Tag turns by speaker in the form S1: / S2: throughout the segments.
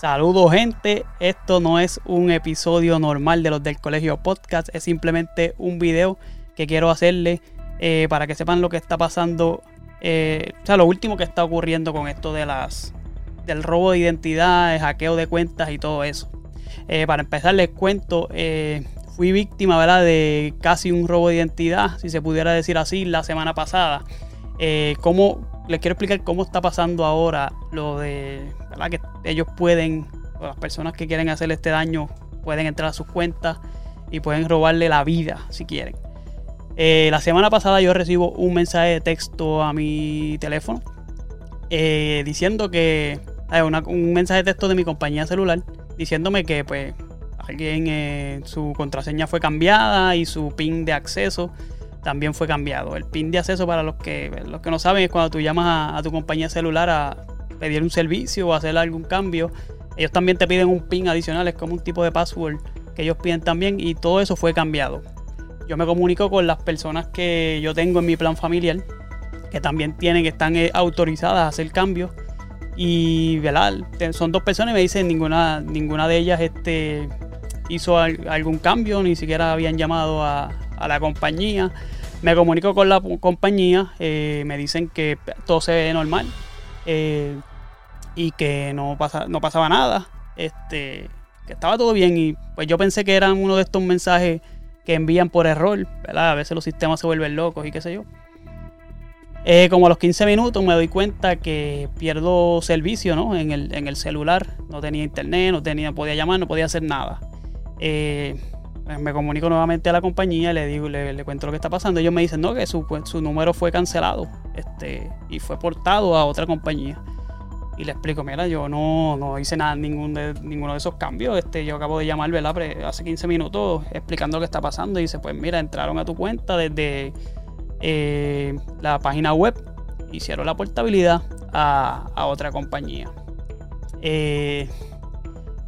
S1: Saludos gente, esto no es un episodio normal de los del colegio podcast, es simplemente un video que quiero hacerle eh, para que sepan lo que está pasando, eh, o sea, lo último que está ocurriendo con esto de las del robo de identidad, el hackeo de cuentas y todo eso. Eh, para empezar les cuento, fui víctima ¿verdad? de casi un robo de identidad, si se pudiera decir así, la semana pasada. ¿Cómo les quiero explicar cómo está pasando ahora lo de ¿verdad? que ellos pueden, las personas que quieren hacer este daño, pueden entrar a sus cuentas y pueden robarle la vida si quieren. Eh, la semana pasada yo recibo un mensaje de texto a mi teléfono eh, diciendo que hay un mensaje de texto de mi compañía celular diciéndome que pues alguien eh, su contraseña fue cambiada y su pin de acceso también fue cambiado. El PIN de acceso para los que, los que no saben es cuando tú llamas a, tu compañía celular a pedir un servicio o hacer algún cambio. Ellos también te piden un PIN adicional, es como un tipo de password que ellos piden también y todo eso fue cambiado. Yo me comunico con las personas que yo tengo en mi plan familiar, que también tienen, están eh, autorizadas a hacer cambios. Y ¿verdad? son dos personas y me dicen ninguna, ninguna de ellas este, hizo algún cambio, ni siquiera habían llamado a, a la compañía. Me comunico con la compañía, eh, me dicen que todo se ve normal eh, y que no, pasa, no pasaba nada, este, que estaba todo bien y pues yo pensé que eran uno de estos mensajes que envían por error, ¿verdad? A veces los sistemas se vuelven locos y qué sé yo. Eh, como a los 15 minutos me doy cuenta que pierdo servicio ¿no? en, el, en el celular. No tenía internet, no tenía, podía llamar, no podía hacer nada. Eh, me comunico nuevamente a la compañía, le digo, le, cuento lo que está pasando. Ellos me dicen, no, que su, pues, su número fue cancelado este, y fue portado a otra compañía. Y le explico, mira, yo no, no hice nada, ningún ninguno de esos cambios. Este, yo acabo de llamar, ¿verdad? Hace 15 minutos explicando lo que está pasando. Y dice, pues mira, entraron a tu cuenta desde eh, la página web, hicieron la portabilidad a, a otra compañía. Eh,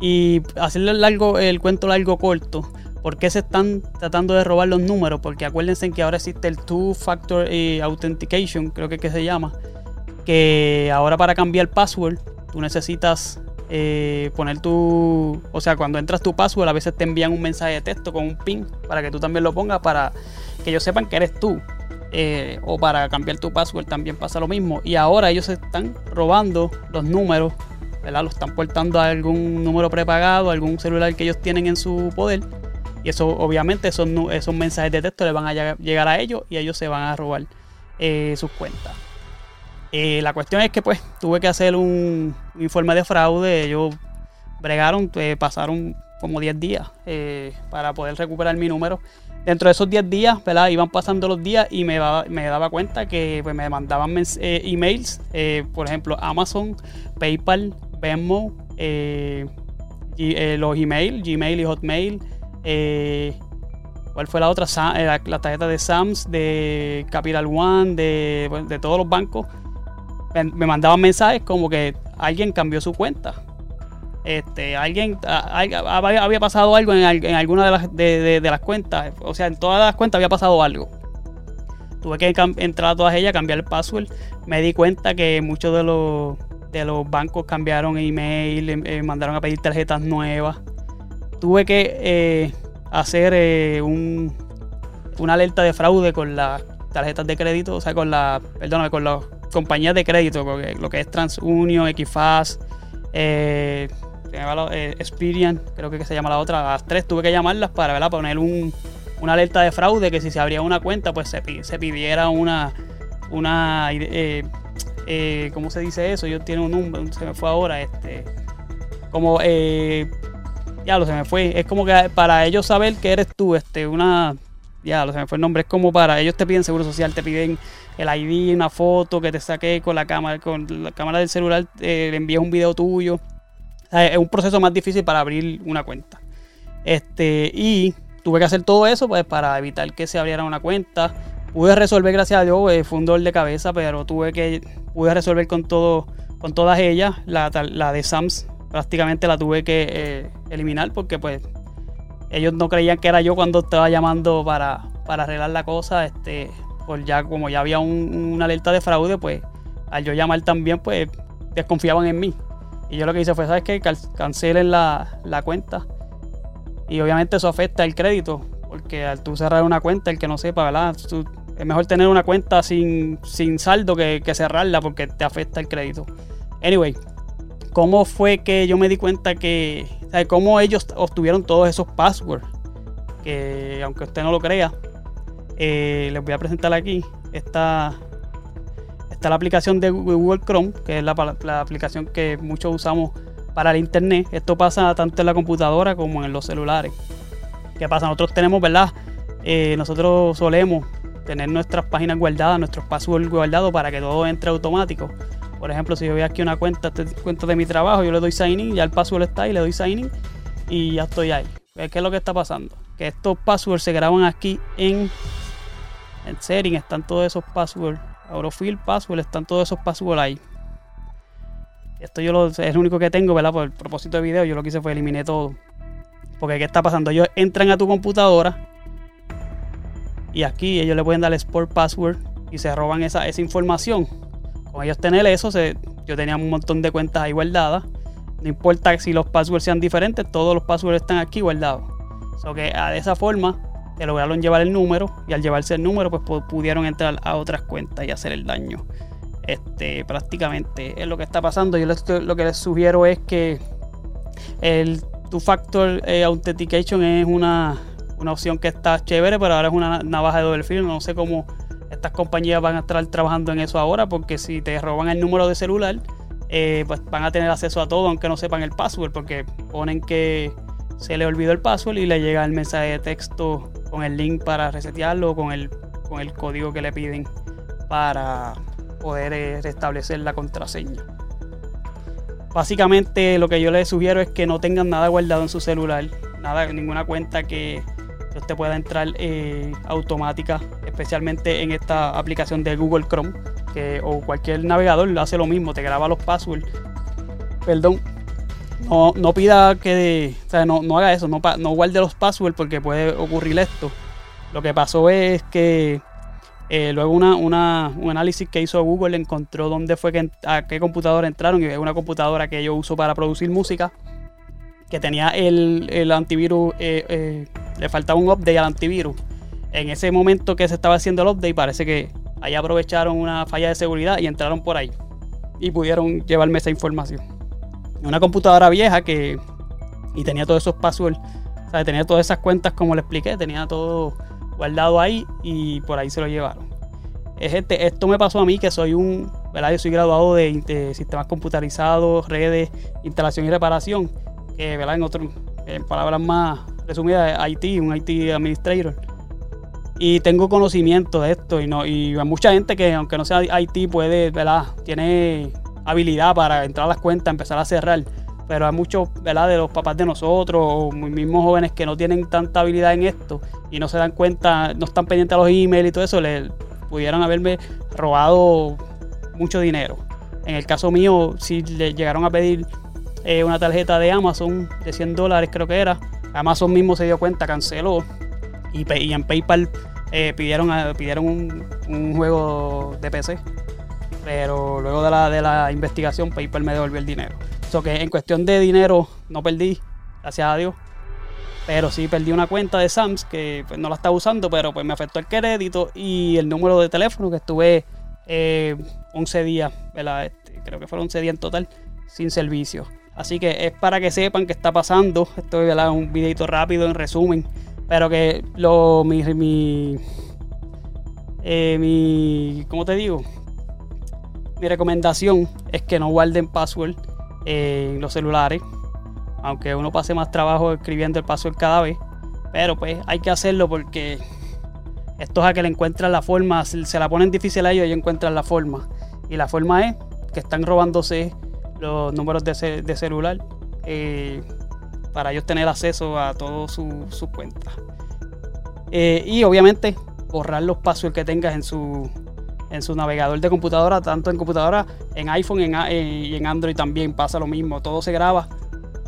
S1: y hacerle largo, el cuento largo corto ¿Por qué se están tratando de robar los números? Porque acuérdense que ahora existe el Two Factor eh, Authentication, creo que, que se llama. Que ahora para cambiar password, tú necesitas eh, poner tu. O sea, cuando entras tu password, a veces te envían un mensaje de texto con un pin para que tú también lo pongas para que ellos sepan que eres tú. Eh, o para cambiar tu password también pasa lo mismo. Y ahora ellos están robando los números, ¿verdad? Lo están portando a algún número prepagado, algún celular que ellos tienen en su poder y eso, obviamente, esos, esos mensajes de texto le van a llegar a ellos y ellos se van a robar eh, sus cuentas. Eh, la cuestión es que, pues, tuve que hacer un, informe de fraude. Ellos bregaron, eh, pasaron como 10 días para poder recuperar mi número. Dentro de esos 10 días, ¿verdad? Iban pasando los días y me, me daba cuenta que pues, me mandaban emails, por ejemplo, Amazon, PayPal, Venmo, los emails, Gmail y Hotmail. Eh, ¿Cuál fue la otra? Eh, la, tarjeta de Sams, de Capital One, de, todos los bancos. Me, mandaban mensajes como que alguien cambió su cuenta. Este, alguien había pasado algo en, alguna de las, de, las cuentas. O sea, en todas las cuentas había pasado algo. Tuve que entrar a todas ellas, cambiar el password. Me di cuenta que muchos de los, de los bancos cambiaron email, eh, mandaron a pedir tarjetas nuevas tuve que eh, hacer eh, un, una alerta de fraude con las tarjetas de crédito, o sea, con la, perdóname, con las compañías de crédito, lo que es TransUnion, Equifast, eh, eh, Experian, creo que se llama la otra, las tres tuve que llamarlas para ¿verdad? poner un, una alerta de fraude que si se abría una cuenta, pues se, se pidiera una, una ¿cómo se dice eso? Yo tiene un número, se me fue ahora, este, como ya lo se me fue. Es como que para ellos saber que eres tú, este, una. Ya lo se me fue el nombre. Es como para ellos te piden seguro social, te piden el ID, una foto que te saqué con la cámara, con la cámara del celular, eh, envías un video tuyo. es un proceso más difícil para abrir una cuenta. Este, y tuve que hacer todo eso pues para evitar que se abriera una cuenta. Pude resolver, gracias a Dios, eh, fue un dolor de cabeza, pero tuve que, pude resolver con todo, con todas ellas. La, la de Sams prácticamente la tuve que eh, eliminar porque pues ellos no creían que era yo cuando estaba llamando para, arreglar la cosa. Este, pues ya como ya había una alerta de fraude, pues al yo llamar también, pues desconfiaban en mí. Y yo lo que hice fue, ¿sabes qué? Cancelen la, la cuenta. Y obviamente eso afecta el crédito, porque al tú cerrar una cuenta, el que no sepa, ¿verdad? es mejor tener una cuenta sin, sin saldo que, cerrarla porque te afecta el crédito. Anyway, ¿cómo fue que yo me di cuenta que, cómo ellos obtuvieron todos esos passwords? Que aunque usted no lo crea, eh, les voy a presentar aquí. Esta, está la aplicación de Google Chrome, que es la, aplicación que muchos usamos para el internet. Esto pasa tanto en la computadora como en los celulares. ¿Qué pasa? Nosotros tenemos, ¿verdad? Eh, nosotros solemos tener nuestras páginas guardadas, nuestros passwords guardados para que todo entre automático. Por ejemplo, si yo voy aquí una cuenta, cuenta de mi trabajo, yo le doy sign in, ya el password está ahí, le doy sign in y ya estoy ahí. ¿Qué es lo que está pasando? Que estos passwords se graban aquí en, en setting, están todos esos passwords Eurofill Password, están todos esos passwords ahí. Esto yo lo, es el único que tengo, ¿verdad? Por el propósito de video, yo lo que hice fue eliminé todo. Porque ¿qué está pasando? Ellos entran a tu computadora y aquí ellos le pueden dar Sport Password y se roban esa, esa información. Con ellos tener eso, yo tenía un montón de cuentas ahí guardadas. No importa si los passwords sean diferentes, todos los passwords están aquí guardados. So que ah, de esa forma lograron llevar el número y al llevarse el número pues pudieron entrar a otras cuentas y hacer el daño. Este, prácticamente es lo que está pasando. Yo lo que les sugiero es que el Two Factor eh, Authentication es una, opción que está chévere, pero ahora es una navaja de doble filo. No sé cómo estas compañías van a estar trabajando en eso ahora, porque si te roban el número de celular, eh, pues van a tener acceso a todo, aunque no sepan el password, porque ponen que se le olvidó el password y le llega el mensaje de texto con el link para resetearlo con el, con el código que le piden para poder eh, restablecer la contraseña. Básicamente lo que yo les sugiero es que no tengan nada guardado en su celular, nada, ninguna cuenta que usted pueda entrar eh, automática, especialmente en esta aplicación de Google Chrome, que, o cualquier navegador hace lo mismo, te graba los passwords. Perdón, no, no pida que, o sea, no, no haga eso, no, no guarde los passwords porque puede ocurrir esto. Lo que pasó es que eh, luego una, una, un análisis que hizo Google encontró dónde fue que a qué computadora entraron y es una computadora que yo uso para producir música que tenía el, el antivirus, eh, eh, le faltaba un update al antivirus. En ese momento que se estaba haciendo el update parece que ahí aprovecharon una falla de seguridad y entraron por ahí y pudieron llevarme esa información una computadora vieja que y tenía todos esos passwords, o sea, tenía todas esas cuentas como le expliqué, tenía todo guardado ahí y por ahí se lo llevaron. Este, esto me pasó a mí que soy un, ¿verdad? Yo soy graduado de, sistemas computarizados, redes, instalación y reparación, que, ¿verdad? En otro, palabras más resumidas, IT, un IT administrator. Y tengo conocimiento de esto y no y hay mucha gente que aunque no sea IT puede, ¿verdad? Tiene habilidad para entrar a las cuentas, empezar a cerrar. Pero hay muchos, ¿verdad? De los papás de nosotros o mismos jóvenes que no tienen tanta habilidad en esto y no se dan cuenta, no están pendientes a los emails y todo eso, le pudieran haberme robado mucho dinero. En el caso mío, si le llegaron a pedir eh, una tarjeta de Amazon de 100 dólares, creo que era, Amazon mismo se dio cuenta, canceló y, en PayPal eh, pidieron, pidieron un, juego de PC pero luego de la, de la investigación PayPal me devolvió el dinero. So que en cuestión de dinero no perdí, gracias a Dios. Pero sí perdí una cuenta de Sams que pues, no la estaba usando, pero pues me afectó el crédito y el número de teléfono que estuve 11 eh, días, este, creo que fueron 11 días en total, sin servicio. Así que es para que sepan qué está pasando. Esto es un videito rápido en resumen. Pero que lo mi, mi, eh, mi ¿cómo te digo? mi recomendación es que no guarden password en los celulares. Aunque uno pase más trabajo escribiendo el password cada vez. Pero pues hay que hacerlo porque estos a que le encuentran la forma, se la ponen difícil a ellos, y encuentran la forma. Y la forma es que están robándose los números de, celular eh, para ellos tener acceso a todas sus cuentas. Eh, y obviamente borrar los passwords que tengas en su en su navegador de computadora, tanto en computadora, en iPhone y en Android también pasa lo mismo. Todo se graba,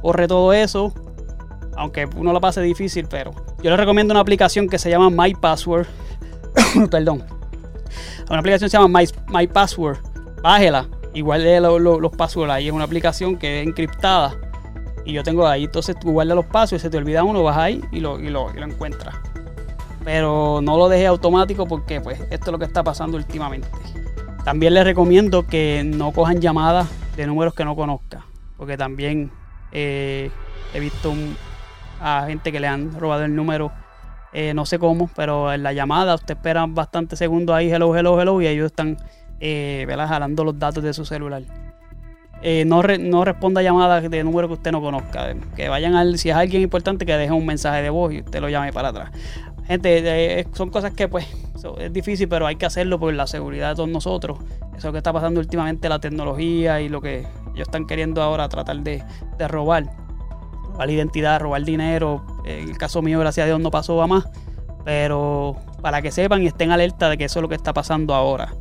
S1: corre todo eso, aunque uno lo pase difícil, pero yo les recomiendo una aplicación que se llama My Password. Perdón. Una aplicación que se llama My, My Password. Bájela igual de los passwords ahí es una aplicación que es encriptada y yo tengo ahí, entonces tú guardas los pasos y se te olvida uno, vas ahí y lo, y lo, y lo encuentras. Pero no lo dejes automático porque pues esto es lo que está pasando últimamente. También les recomiendo que no cojan llamadas de números que no conozca, porque también eh, he visto a gente que le han robado el número, eh, no sé cómo, pero en la llamada usted espera bastante segundos ahí, hello, hello, hello, y ellos están eh, jalando los datos de su celular. Eh, no, no responda llamadas de número que usted no conozca. Que vayan al, si es alguien importante, que deje un mensaje de voz y usted lo llame para atrás. Gente, son cosas que pues es difícil, pero hay que hacerlo por la seguridad de todos nosotros. Eso que está pasando últimamente, la tecnología y lo que ellos están queriendo ahora tratar de, de robar. Robar identidad, robar dinero. En el caso mío, gracias a Dios, no pasó a más. Pero para que sepan y estén alerta de que eso es lo que está pasando ahora.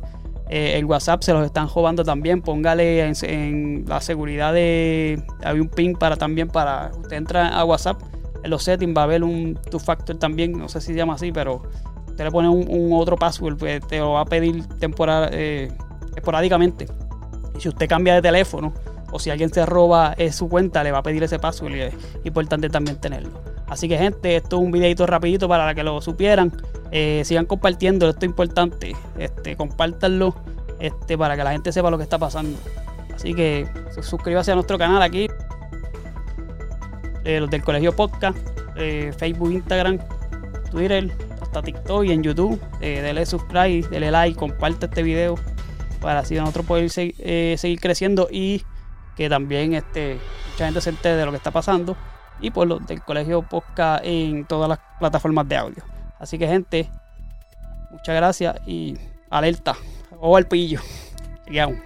S1: Eh, el WhatsApp se los están robando también. Póngale en, la seguridad de. Hay un pin para también para. Usted entra a WhatsApp en los settings va a haber un two factor también, no sé si se llama así, pero usted le pone un, otro password, pues te lo va a pedir temporal, eh, esporádicamente. Y si usted cambia de teléfono o si alguien se roba eh, su cuenta, le va a pedir ese password y es importante también tenerlo. Así que gente, esto es un videito rapidito para que lo supieran. Eh, sigan compartiendo, esto es importante. Este, compártanlo este, para que la gente sepa lo que está pasando. Así que suscríbase a nuestro canal aquí los del Colegio Podcast, eh, Facebook, Instagram, Twitter, hasta TikTok y en YouTube. Eh, dele subscribe, dele like, comparte este video para así nosotros poder eh, seguir creciendo y que también este, mucha gente se entere de lo que está pasando y por los del Colegio Podcast en todas las plataformas de audio. Así que gente, muchas gracias y alerta o al pillo. Sigamos.